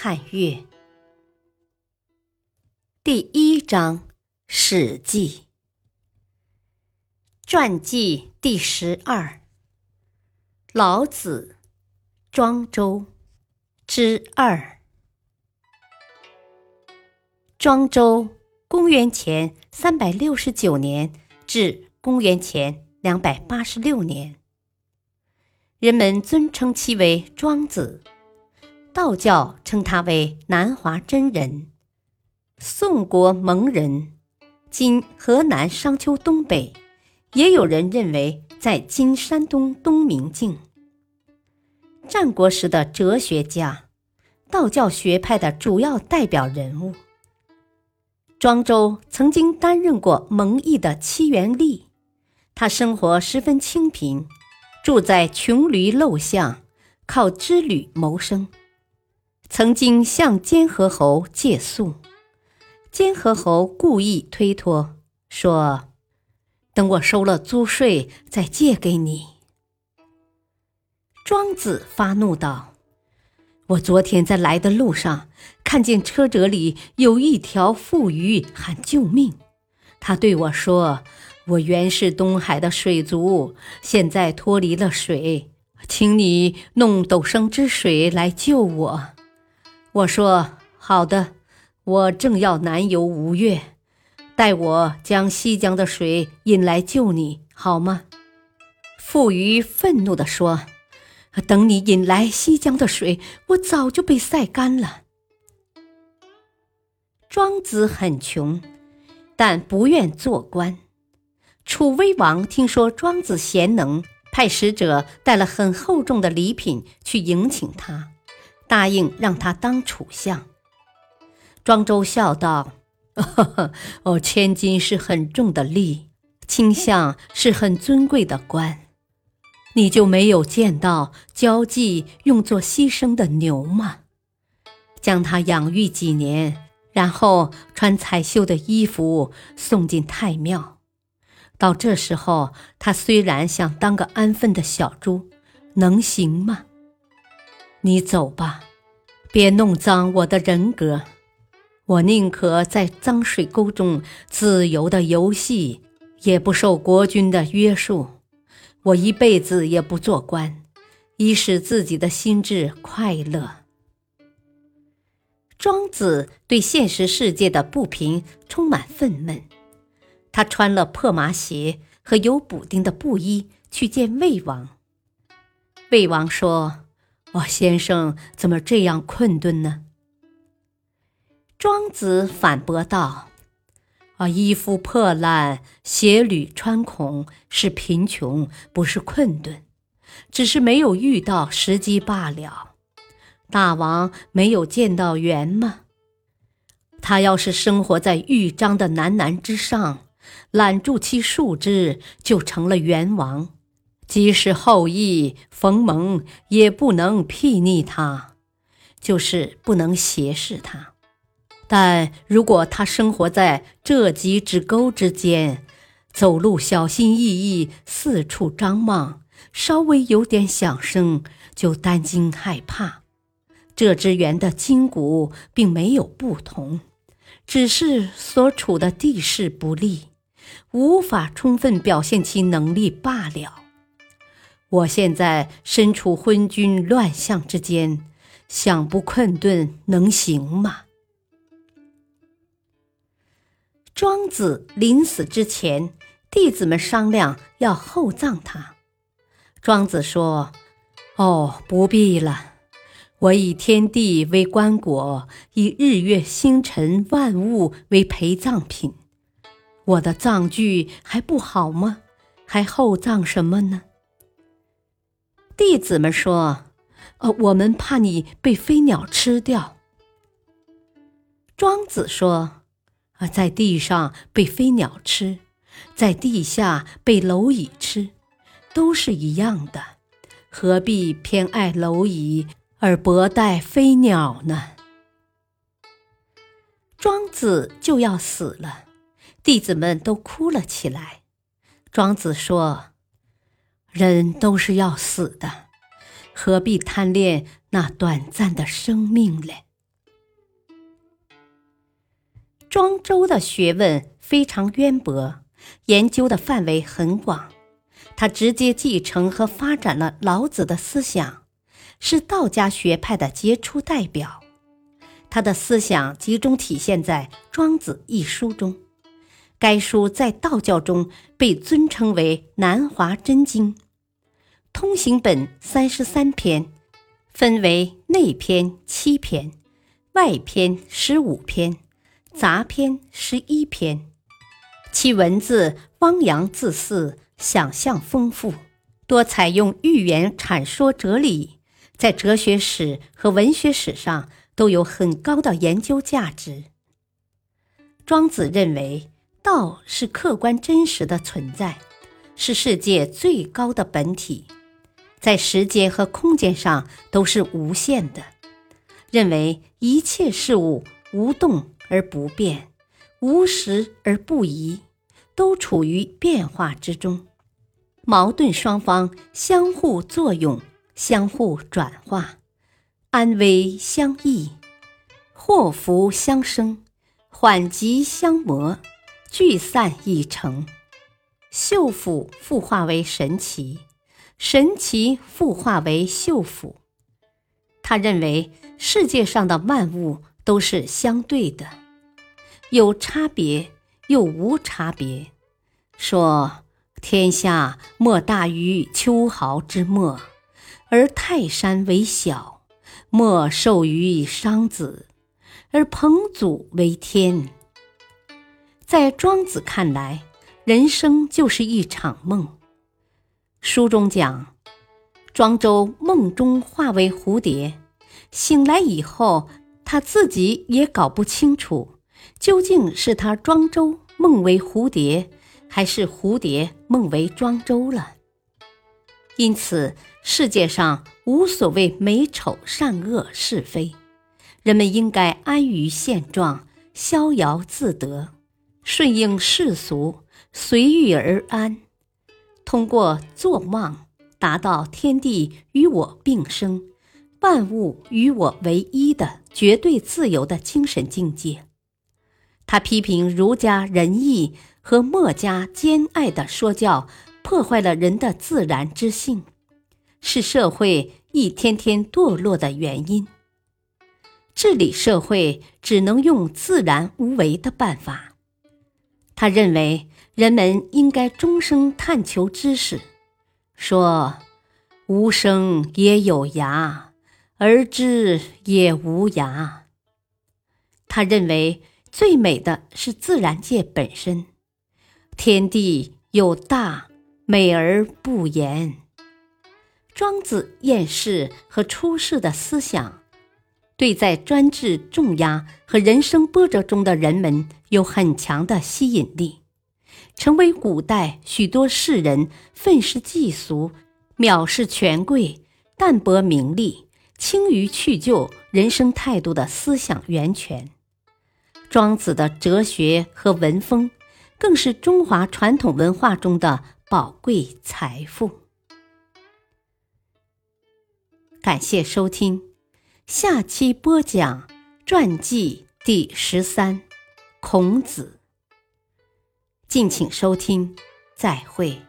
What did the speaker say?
汉乐。第一章《史记》传记第十二，老子庄周。之二。庄周，公元前三百六十九年至公元前两百八十六年，人们尊称其为庄子。道教称他为南华真人，宋国蒙人，今河南商丘东北，也有人认为在今山东东明境。战国时的哲学家，道教学派的主要代表人物。庄周曾经担任过蒙毅的七元吏，他生活十分清贫，住在穷驴陋巷，靠织履谋生。曾经向监河侯借宿，监河侯故意推脱，说：“等我收了租税再借给你。”庄子发怒道：“我昨天在来的路上，看见车辙里有一条妇孺喊救命。他对我说：‘我原是东海的水族，现在脱离了水，请你弄斗升之水来救我。’”我说：“好的，我正要南游吴越，待我将西江的水引来救你，好吗？”傅余愤怒地说：“等你引来西江的水，我早就被晒干了。”庄子很穷，但不愿做官。楚威王听说庄子贤能，派使者带了很厚重的礼品去迎请他。答应让他当楚相。庄周笑道：“ 哦，千金是很重的利，卿相是很尊贵的官，你就没有见到交际用作牺牲的牛吗？将它养育几年，然后穿彩绣的衣服送进太庙。到这时候，他虽然想当个安分的小猪，能行吗？”你走吧，别弄脏我的人格。我宁可在脏水沟中自由的游戏，也不受国君的约束。我一辈子也不做官，以使自己的心智快乐。庄子对现实世界的不平充满愤懑，他穿了破麻鞋和有补丁的布衣去见魏王。魏王说。我先生怎么这样困顿呢？庄子反驳道：“啊，衣服破烂，鞋履穿孔，是贫穷，不是困顿，只是没有遇到时机罢了。大王没有见到猿吗？他要是生活在豫章的南南之上，揽住其树枝，就成了猿王。”即使后羿、冯蒙也不能睥睨他，就是不能斜视他。但如果他生活在这几指沟之间，走路小心翼翼，四处张望，稍微有点响声就担惊害怕。这只猿的筋骨并没有不同，只是所处的地势不利，无法充分表现其能力罢了。我现在身处昏君乱象之间，想不困顿能行吗？庄子临死之前，弟子们商量要厚葬他。庄子说：“哦，不必了，我以天地为棺椁，以日月星辰万物为陪葬品，我的葬具还不好吗？还厚葬什么呢？”弟子们说：“呃，我们怕你被飞鸟吃掉。”庄子说：“啊，在地上被飞鸟吃，在地下被蝼蚁吃，都是一样的，何必偏爱蝼蚁而薄待飞鸟呢？”庄子就要死了，弟子们都哭了起来。庄子说：“人都是要死的，何必贪恋那短暂的生命嘞？”庄周的学问非常渊博，研究的范围很广，他直接继承和发展了老子的思想，是道家学派的杰出代表。他的思想集中体现在《庄子》一书中，该书在道教中被尊称为南华真经。通行本三十三篇，分为内篇七篇，外篇十五篇，杂篇十一篇。其文字汪洋恣肆，想象丰富，多采用寓言阐说哲理，在哲学史和文学史上。都有很高的研究价值。庄子认为，道是客观真实的存在，是世界最高的本体，在时间和空间上都是无限的。认为一切事物无动而不变，无时而不移，都处于变化之中，矛盾双方相互作用，相互转化。安危相依，祸福相生，缓急相磨，聚散已成。秀腐复化为神奇，神奇复化为秀府。他认为世界上的万物都是相对的，有差别又无差别。说天下莫大于秋毫之末，而泰山为小。莫寿于商子，而彭祖为天。在庄子看来，人生就是一场梦。书中讲，庄周梦中化为蝴蝶，醒来以后，他自己也搞不清楚，究竟是他庄周梦为蝴蝶，还是蝴蝶梦为庄周了。因此，世界上无所谓美丑善恶是非，人们应该安于现状，逍遥自得，顺应世俗，随遇而安。通过做梦，达到天地与我并生，万物与我为一的绝对自由的精神境界。他批评儒家仁义和墨家兼爱的说教。破坏了人的自然之性，是社会一天天堕落的原因。治理社会只能用自然无为的办法。他认为人们应该终生探求知识，说“无声也有涯，而知也无涯”。他认为最美的是自然界本身，天地有大。美而不言。庄子厌世和出世的思想，对在专制重压和人生波折中的人们有很强的吸引力，成为古代许多士人愤世嫉俗、藐视权贵、淡泊名利、轻于去就人生态度的思想源泉。庄子的哲学和文风，更是中华传统文化中的。宝贵财富。感谢收听，下期播讲传记第十三，孔子。敬请收听，再会。